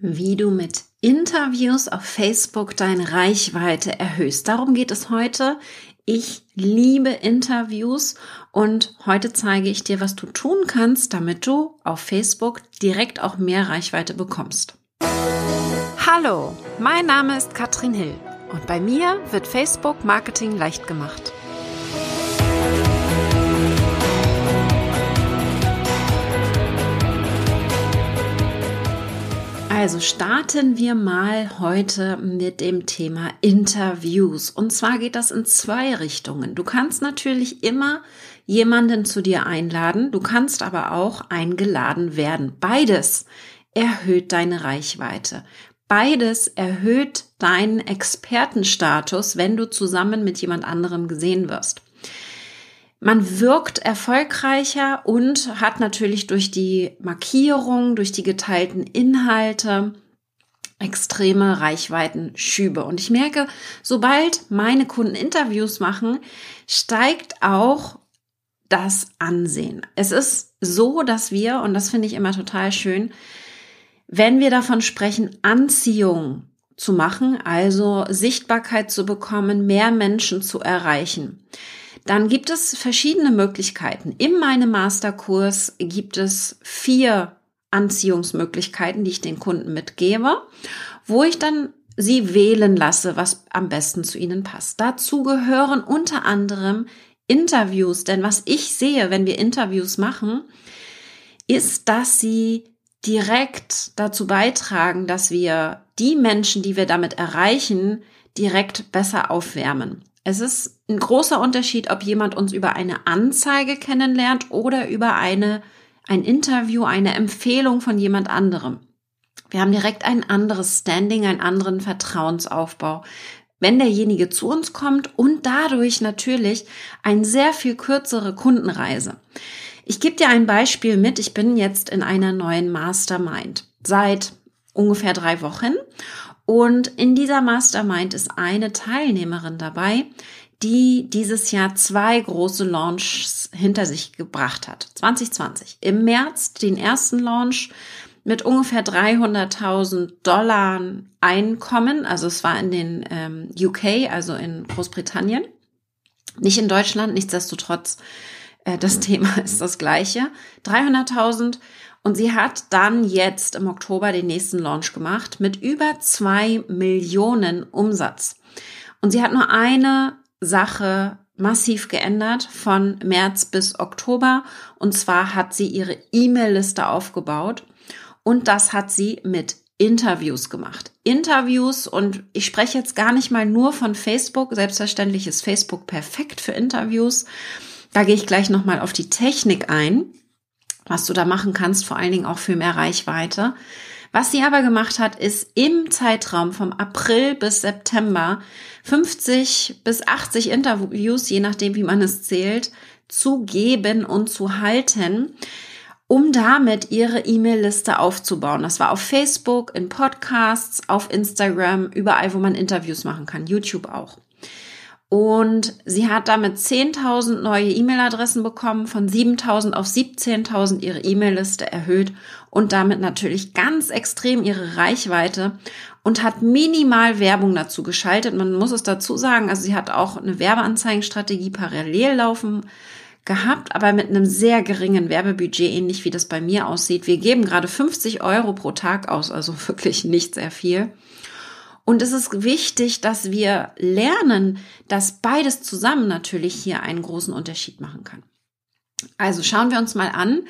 wie du mit Interviews auf Facebook deine Reichweite erhöhst. Darum geht es heute. Ich liebe Interviews und heute zeige ich dir, was du tun kannst, damit du auf Facebook direkt auch mehr Reichweite bekommst. Hallo, mein Name ist Katrin Hill und bei mir wird Facebook Marketing leicht gemacht. Also starten wir mal heute mit dem Thema Interviews. Und zwar geht das in zwei Richtungen. Du kannst natürlich immer jemanden zu dir einladen, du kannst aber auch eingeladen werden. Beides erhöht deine Reichweite. Beides erhöht deinen Expertenstatus, wenn du zusammen mit jemand anderem gesehen wirst. Man wirkt erfolgreicher und hat natürlich durch die Markierung, durch die geteilten Inhalte extreme Reichweitenschübe. Und ich merke, sobald meine Kunden Interviews machen, steigt auch das Ansehen. Es ist so, dass wir, und das finde ich immer total schön, wenn wir davon sprechen, Anziehung zu machen, also Sichtbarkeit zu bekommen, mehr Menschen zu erreichen, dann gibt es verschiedene Möglichkeiten. In meinem Masterkurs gibt es vier Anziehungsmöglichkeiten, die ich den Kunden mitgebe, wo ich dann sie wählen lasse, was am besten zu ihnen passt. Dazu gehören unter anderem Interviews, denn was ich sehe, wenn wir Interviews machen, ist, dass sie direkt dazu beitragen, dass wir die Menschen, die wir damit erreichen, direkt besser aufwärmen. Es ist ein großer Unterschied, ob jemand uns über eine Anzeige kennenlernt oder über eine, ein Interview, eine Empfehlung von jemand anderem. Wir haben direkt ein anderes Standing, einen anderen Vertrauensaufbau. Wenn derjenige zu uns kommt und dadurch natürlich eine sehr viel kürzere Kundenreise. Ich gebe dir ein Beispiel mit. Ich bin jetzt in einer neuen Mastermind seit ungefähr drei Wochen und in dieser Mastermind ist eine Teilnehmerin dabei, die dieses Jahr zwei große Launches hinter sich gebracht hat. 2020. Im März den ersten Launch mit ungefähr 300.000 Dollar Einkommen. Also es war in den ähm, UK, also in Großbritannien. Nicht in Deutschland, nichtsdestotrotz, äh, das Thema ist das gleiche. 300.000 und sie hat dann jetzt im Oktober den nächsten Launch gemacht mit über zwei Millionen Umsatz. Und sie hat nur eine Sache massiv geändert von März bis Oktober. Und zwar hat sie ihre E-Mail-Liste aufgebaut. Und das hat sie mit Interviews gemacht. Interviews und ich spreche jetzt gar nicht mal nur von Facebook. Selbstverständlich ist Facebook perfekt für Interviews. Da gehe ich gleich nochmal auf die Technik ein was du da machen kannst, vor allen Dingen auch für mehr Reichweite. Was sie aber gemacht hat, ist im Zeitraum vom April bis September 50 bis 80 Interviews, je nachdem, wie man es zählt, zu geben und zu halten, um damit ihre E-Mail-Liste aufzubauen. Das war auf Facebook, in Podcasts, auf Instagram, überall, wo man Interviews machen kann, YouTube auch. Und sie hat damit 10.000 neue E-Mail-Adressen bekommen, von 7.000 auf 17.000 ihre E-Mail-Liste erhöht und damit natürlich ganz extrem ihre Reichweite und hat minimal Werbung dazu geschaltet. Man muss es dazu sagen, also sie hat auch eine Werbeanzeigenstrategie parallel laufen gehabt, aber mit einem sehr geringen Werbebudget, ähnlich wie das bei mir aussieht. Wir geben gerade 50 Euro pro Tag aus, also wirklich nicht sehr viel. Und es ist wichtig, dass wir lernen, dass beides zusammen natürlich hier einen großen Unterschied machen kann. Also schauen wir uns mal an,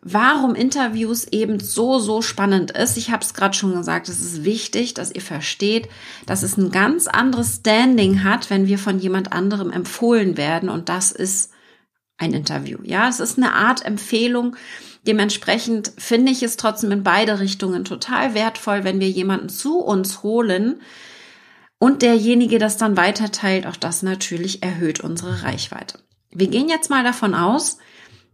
warum Interviews eben so, so spannend ist. Ich habe es gerade schon gesagt, es ist wichtig, dass ihr versteht, dass es ein ganz anderes Standing hat, wenn wir von jemand anderem empfohlen werden. Und das ist ein Interview. Ja, es ist eine Art Empfehlung, Dementsprechend finde ich es trotzdem in beide Richtungen total wertvoll, wenn wir jemanden zu uns holen und derjenige das dann weiterteilt. Auch das natürlich erhöht unsere Reichweite. Wir gehen jetzt mal davon aus,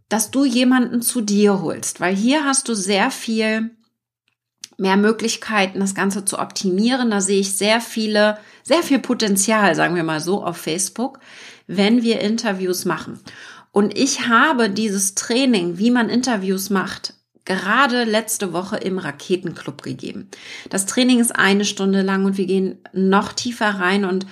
dass du jemanden zu dir holst, weil hier hast du sehr viel mehr Möglichkeiten, das Ganze zu optimieren. Da sehe ich sehr viele, sehr viel Potenzial, sagen wir mal so, auf Facebook, wenn wir Interviews machen. Und ich habe dieses Training, wie man Interviews macht, gerade letzte Woche im Raketenclub gegeben. Das Training ist eine Stunde lang und wir gehen noch tiefer rein und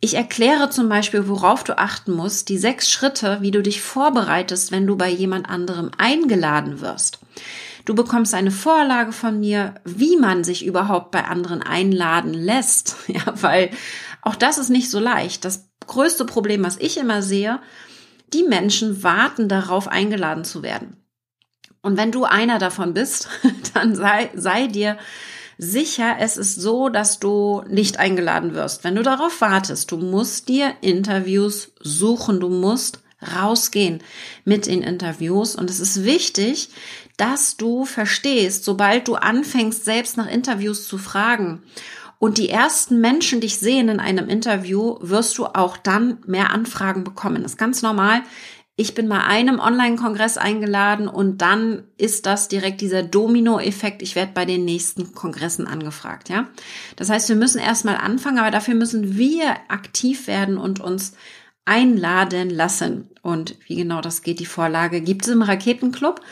ich erkläre zum Beispiel, worauf du achten musst, die sechs Schritte, wie du dich vorbereitest, wenn du bei jemand anderem eingeladen wirst. Du bekommst eine Vorlage von mir, wie man sich überhaupt bei anderen einladen lässt. Ja, weil auch das ist nicht so leicht. Das größte Problem, was ich immer sehe, die Menschen warten darauf, eingeladen zu werden. Und wenn du einer davon bist, dann sei, sei dir sicher, es ist so, dass du nicht eingeladen wirst. Wenn du darauf wartest, du musst dir Interviews suchen, du musst rausgehen mit den Interviews. Und es ist wichtig, dass du verstehst, sobald du anfängst, selbst nach Interviews zu fragen und die ersten Menschen dich sehen in einem Interview, wirst du auch dann mehr Anfragen bekommen. Das ist ganz normal ich bin bei einem Online-Kongress eingeladen und dann ist das direkt dieser Domino-Effekt. Ich werde bei den nächsten Kongressen angefragt, ja. Das heißt, wir müssen erstmal anfangen, aber dafür müssen wir aktiv werden und uns einladen lassen. Und wie genau das geht, die Vorlage gibt es im Raketenclub.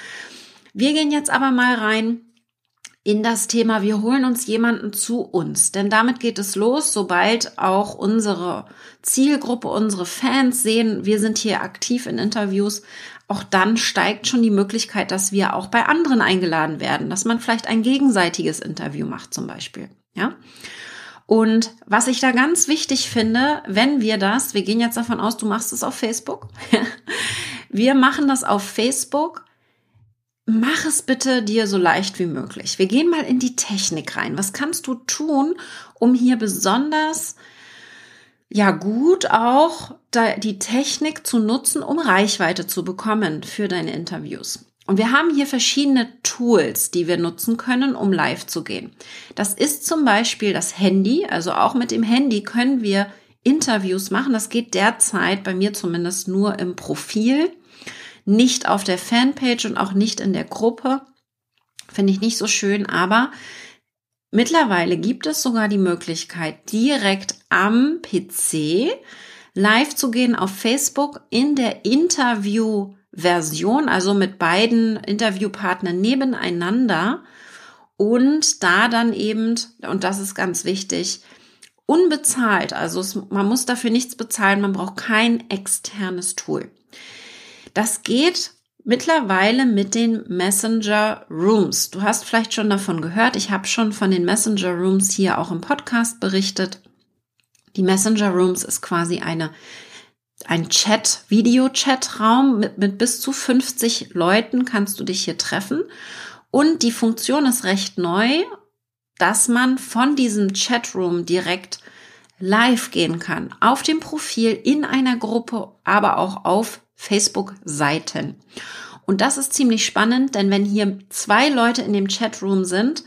Wir gehen jetzt aber mal rein in das Thema, wir holen uns jemanden zu uns. Denn damit geht es los, sobald auch unsere Zielgruppe, unsere Fans sehen, wir sind hier aktiv in Interviews, auch dann steigt schon die Möglichkeit, dass wir auch bei anderen eingeladen werden, dass man vielleicht ein gegenseitiges Interview macht zum Beispiel. Ja. Und was ich da ganz wichtig finde, wenn wir das, wir gehen jetzt davon aus, du machst es auf Facebook. wir machen das auf Facebook mach es bitte dir so leicht wie möglich. Wir gehen mal in die Technik rein. Was kannst du tun, um hier besonders ja gut auch die Technik zu nutzen, um Reichweite zu bekommen für deine Interviews? Und wir haben hier verschiedene Tools, die wir nutzen können, um live zu gehen. Das ist zum Beispiel das Handy. Also auch mit dem Handy können wir Interviews machen. Das geht derzeit bei mir zumindest nur im Profil nicht auf der Fanpage und auch nicht in der Gruppe. Finde ich nicht so schön, aber mittlerweile gibt es sogar die Möglichkeit, direkt am PC live zu gehen auf Facebook in der Interview-Version, also mit beiden Interviewpartnern nebeneinander und da dann eben, und das ist ganz wichtig, unbezahlt, also es, man muss dafür nichts bezahlen, man braucht kein externes Tool. Das geht mittlerweile mit den Messenger Rooms. Du hast vielleicht schon davon gehört. Ich habe schon von den Messenger Rooms hier auch im Podcast berichtet. Die Messenger Rooms ist quasi eine ein Chat, Video-Chat-Raum mit, mit bis zu 50 Leuten kannst du dich hier treffen. Und die Funktion ist recht neu, dass man von diesem Chatroom direkt live gehen kann. Auf dem Profil, in einer Gruppe, aber auch auf Facebook-Seiten. Und das ist ziemlich spannend, denn wenn hier zwei Leute in dem Chatroom sind,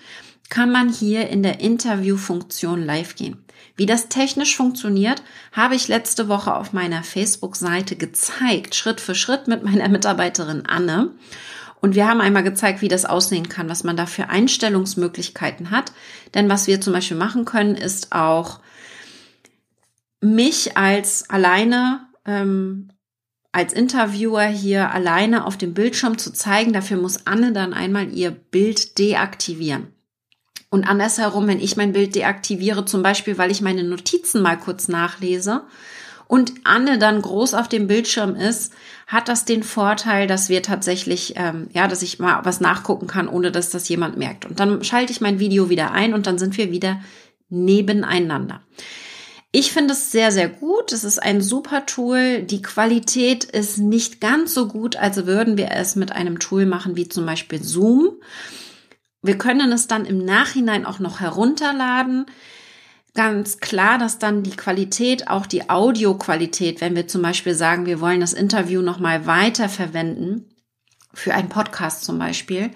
kann man hier in der Interview-Funktion live gehen. Wie das technisch funktioniert, habe ich letzte Woche auf meiner Facebook-Seite gezeigt, Schritt für Schritt mit meiner Mitarbeiterin Anne. Und wir haben einmal gezeigt, wie das aussehen kann, was man da für Einstellungsmöglichkeiten hat. Denn was wir zum Beispiel machen können, ist auch mich als alleine ähm, als Interviewer hier alleine auf dem Bildschirm zu zeigen. Dafür muss Anne dann einmal ihr Bild deaktivieren. Und andersherum, wenn ich mein Bild deaktiviere, zum Beispiel, weil ich meine Notizen mal kurz nachlese und Anne dann groß auf dem Bildschirm ist, hat das den Vorteil, dass wir tatsächlich, ähm, ja, dass ich mal was nachgucken kann, ohne dass das jemand merkt. Und dann schalte ich mein Video wieder ein und dann sind wir wieder nebeneinander. Ich finde es sehr, sehr gut. Es ist ein super Tool. Die Qualität ist nicht ganz so gut, als würden wir es mit einem Tool machen, wie zum Beispiel Zoom. Wir können es dann im Nachhinein auch noch herunterladen. Ganz klar, dass dann die Qualität, auch die Audioqualität, wenn wir zum Beispiel sagen, wir wollen das Interview nochmal weiter verwenden, für einen Podcast zum Beispiel,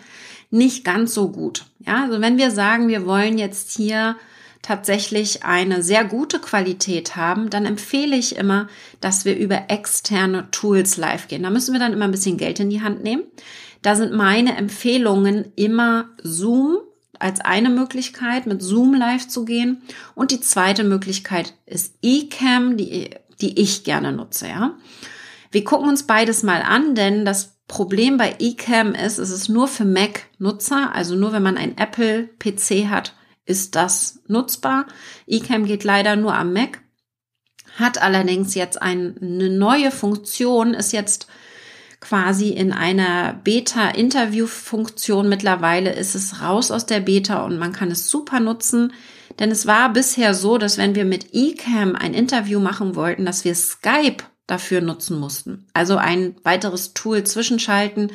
nicht ganz so gut. Ja, also wenn wir sagen, wir wollen jetzt hier tatsächlich eine sehr gute Qualität haben, dann empfehle ich immer, dass wir über externe Tools live gehen. Da müssen wir dann immer ein bisschen Geld in die Hand nehmen. Da sind meine Empfehlungen immer Zoom als eine Möglichkeit, mit Zoom live zu gehen. Und die zweite Möglichkeit ist eCam, die, die ich gerne nutze, ja. Wir gucken uns beides mal an, denn das Problem bei eCam ist, es ist nur für Mac-Nutzer, also nur wenn man ein Apple-PC hat, ist das nutzbar. eCam geht leider nur am Mac, hat allerdings jetzt eine neue Funktion, ist jetzt quasi in einer Beta-Interview-Funktion. Mittlerweile ist es raus aus der Beta und man kann es super nutzen. Denn es war bisher so, dass wenn wir mit eCam ein Interview machen wollten, dass wir Skype dafür nutzen mussten. Also ein weiteres Tool zwischenschalten.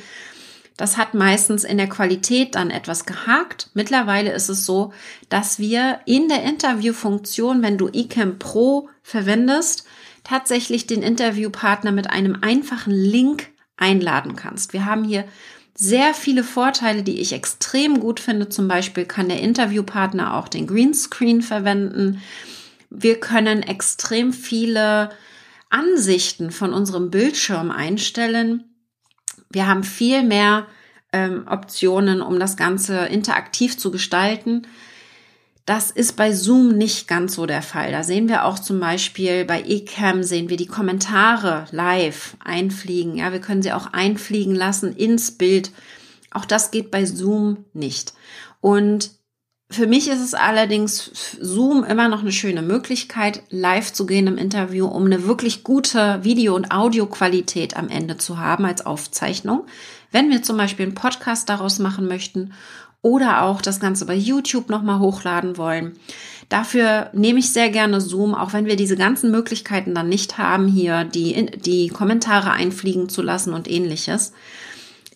Das hat meistens in der Qualität dann etwas gehakt. Mittlerweile ist es so, dass wir in der Interviewfunktion, wenn du eCam Pro verwendest, tatsächlich den Interviewpartner mit einem einfachen Link einladen kannst. Wir haben hier sehr viele Vorteile, die ich extrem gut finde. Zum Beispiel kann der Interviewpartner auch den Greenscreen verwenden. Wir können extrem viele Ansichten von unserem Bildschirm einstellen. Wir haben viel mehr ähm, Optionen, um das Ganze interaktiv zu gestalten. Das ist bei Zoom nicht ganz so der Fall. Da sehen wir auch zum Beispiel bei eCam sehen wir die Kommentare live einfliegen. Ja, wir können sie auch einfliegen lassen ins Bild. Auch das geht bei Zoom nicht. Und für mich ist es allerdings Zoom immer noch eine schöne Möglichkeit, live zu gehen im Interview, um eine wirklich gute Video- und Audioqualität am Ende zu haben als Aufzeichnung. Wenn wir zum Beispiel einen Podcast daraus machen möchten oder auch das Ganze bei YouTube nochmal hochladen wollen. Dafür nehme ich sehr gerne Zoom, auch wenn wir diese ganzen Möglichkeiten dann nicht haben, hier die, die Kommentare einfliegen zu lassen und ähnliches.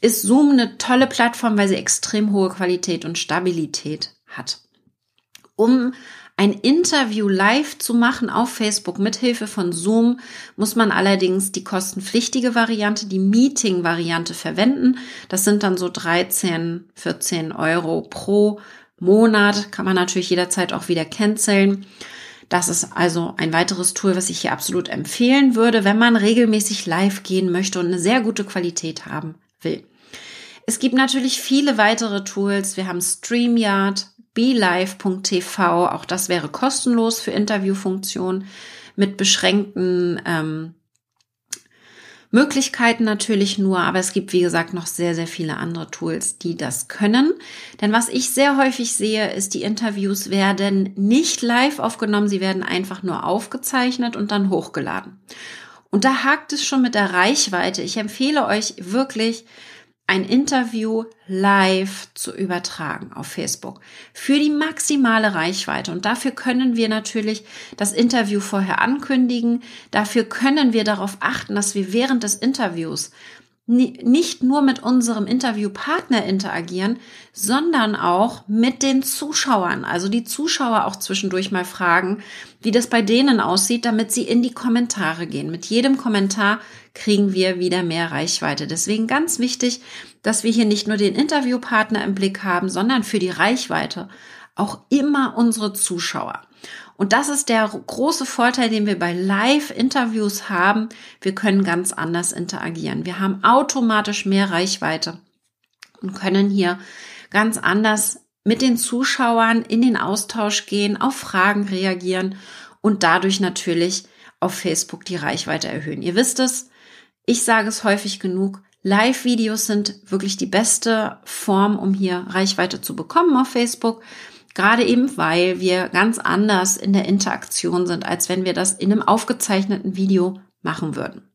Ist Zoom eine tolle Plattform, weil sie extrem hohe Qualität und Stabilität hat. Um ein Interview live zu machen auf Facebook mit Hilfe von Zoom muss man allerdings die kostenpflichtige Variante, die Meeting-Variante verwenden. Das sind dann so 13, 14 Euro pro Monat. Kann man natürlich jederzeit auch wieder canceln. Das ist also ein weiteres Tool, was ich hier absolut empfehlen würde, wenn man regelmäßig live gehen möchte und eine sehr gute Qualität haben will. Es gibt natürlich viele weitere Tools. Wir haben StreamYard, BeLive.tv, auch das wäre kostenlos für Interviewfunktionen mit beschränkten ähm, Möglichkeiten natürlich nur, aber es gibt, wie gesagt, noch sehr, sehr viele andere Tools, die das können. Denn was ich sehr häufig sehe, ist, die Interviews werden nicht live aufgenommen, sie werden einfach nur aufgezeichnet und dann hochgeladen. Und da hakt es schon mit der Reichweite. Ich empfehle euch wirklich, ein Interview live zu übertragen auf Facebook für die maximale Reichweite. Und dafür können wir natürlich das Interview vorher ankündigen. Dafür können wir darauf achten, dass wir während des Interviews nicht nur mit unserem Interviewpartner interagieren, sondern auch mit den Zuschauern. Also die Zuschauer auch zwischendurch mal fragen, wie das bei denen aussieht, damit sie in die Kommentare gehen. Mit jedem Kommentar kriegen wir wieder mehr Reichweite. Deswegen ganz wichtig, dass wir hier nicht nur den Interviewpartner im Blick haben, sondern für die Reichweite auch immer unsere Zuschauer. Und das ist der große Vorteil, den wir bei Live-Interviews haben. Wir können ganz anders interagieren. Wir haben automatisch mehr Reichweite und können hier ganz anders mit den Zuschauern in den Austausch gehen, auf Fragen reagieren und dadurch natürlich auf Facebook die Reichweite erhöhen. Ihr wisst es, ich sage es häufig genug, Live-Videos sind wirklich die beste Form, um hier Reichweite zu bekommen auf Facebook. Gerade eben, weil wir ganz anders in der Interaktion sind, als wenn wir das in einem aufgezeichneten Video machen würden.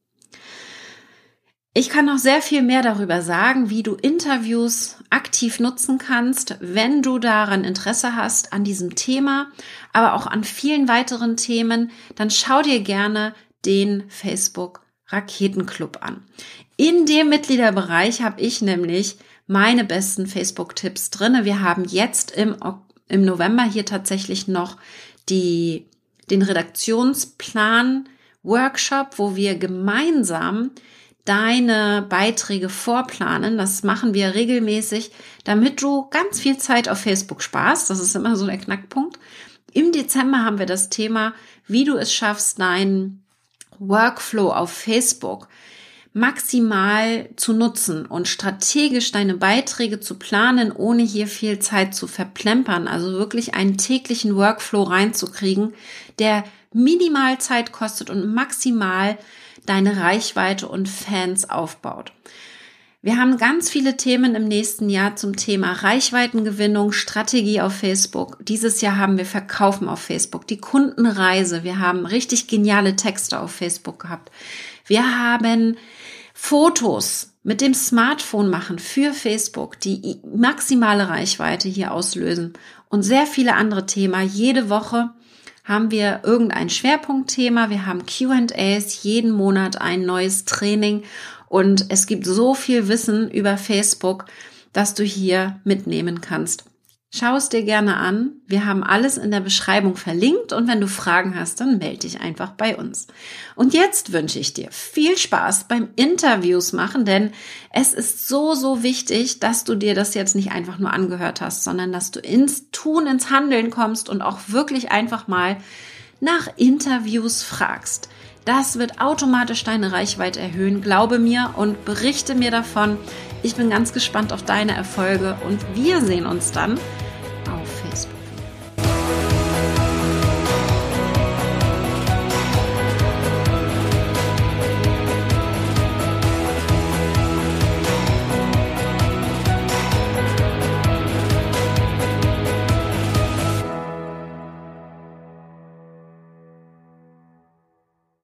Ich kann noch sehr viel mehr darüber sagen, wie du Interviews aktiv nutzen kannst, wenn du daran Interesse hast an diesem Thema, aber auch an vielen weiteren Themen, dann schau dir gerne den Facebook Raketenclub an. In dem Mitgliederbereich habe ich nämlich meine besten Facebook-Tipps drinne. Wir haben jetzt im im November hier tatsächlich noch die, den Redaktionsplan Workshop, wo wir gemeinsam deine Beiträge vorplanen. Das machen wir regelmäßig, damit du ganz viel Zeit auf Facebook sparst. Das ist immer so der Knackpunkt. Im Dezember haben wir das Thema, wie du es schaffst, deinen Workflow auf Facebook maximal zu nutzen und strategisch deine Beiträge zu planen, ohne hier viel Zeit zu verplempern. Also wirklich einen täglichen Workflow reinzukriegen, der minimal Zeit kostet und maximal deine Reichweite und Fans aufbaut. Wir haben ganz viele Themen im nächsten Jahr zum Thema Reichweitengewinnung, Strategie auf Facebook. Dieses Jahr haben wir Verkaufen auf Facebook, die Kundenreise. Wir haben richtig geniale Texte auf Facebook gehabt. Wir haben Fotos mit dem Smartphone machen für Facebook, die maximale Reichweite hier auslösen und sehr viele andere Themen. Jede Woche haben wir irgendein Schwerpunktthema. Wir haben Q&As, jeden Monat ein neues Training und es gibt so viel Wissen über Facebook, dass du hier mitnehmen kannst. Schau es dir gerne an. Wir haben alles in der Beschreibung verlinkt und wenn du Fragen hast, dann melde dich einfach bei uns. Und jetzt wünsche ich dir viel Spaß beim Interviews machen, denn es ist so, so wichtig, dass du dir das jetzt nicht einfach nur angehört hast, sondern dass du ins Tun, ins Handeln kommst und auch wirklich einfach mal nach Interviews fragst. Das wird automatisch deine Reichweite erhöhen, glaube mir und berichte mir davon. Ich bin ganz gespannt auf deine Erfolge und wir sehen uns dann auf.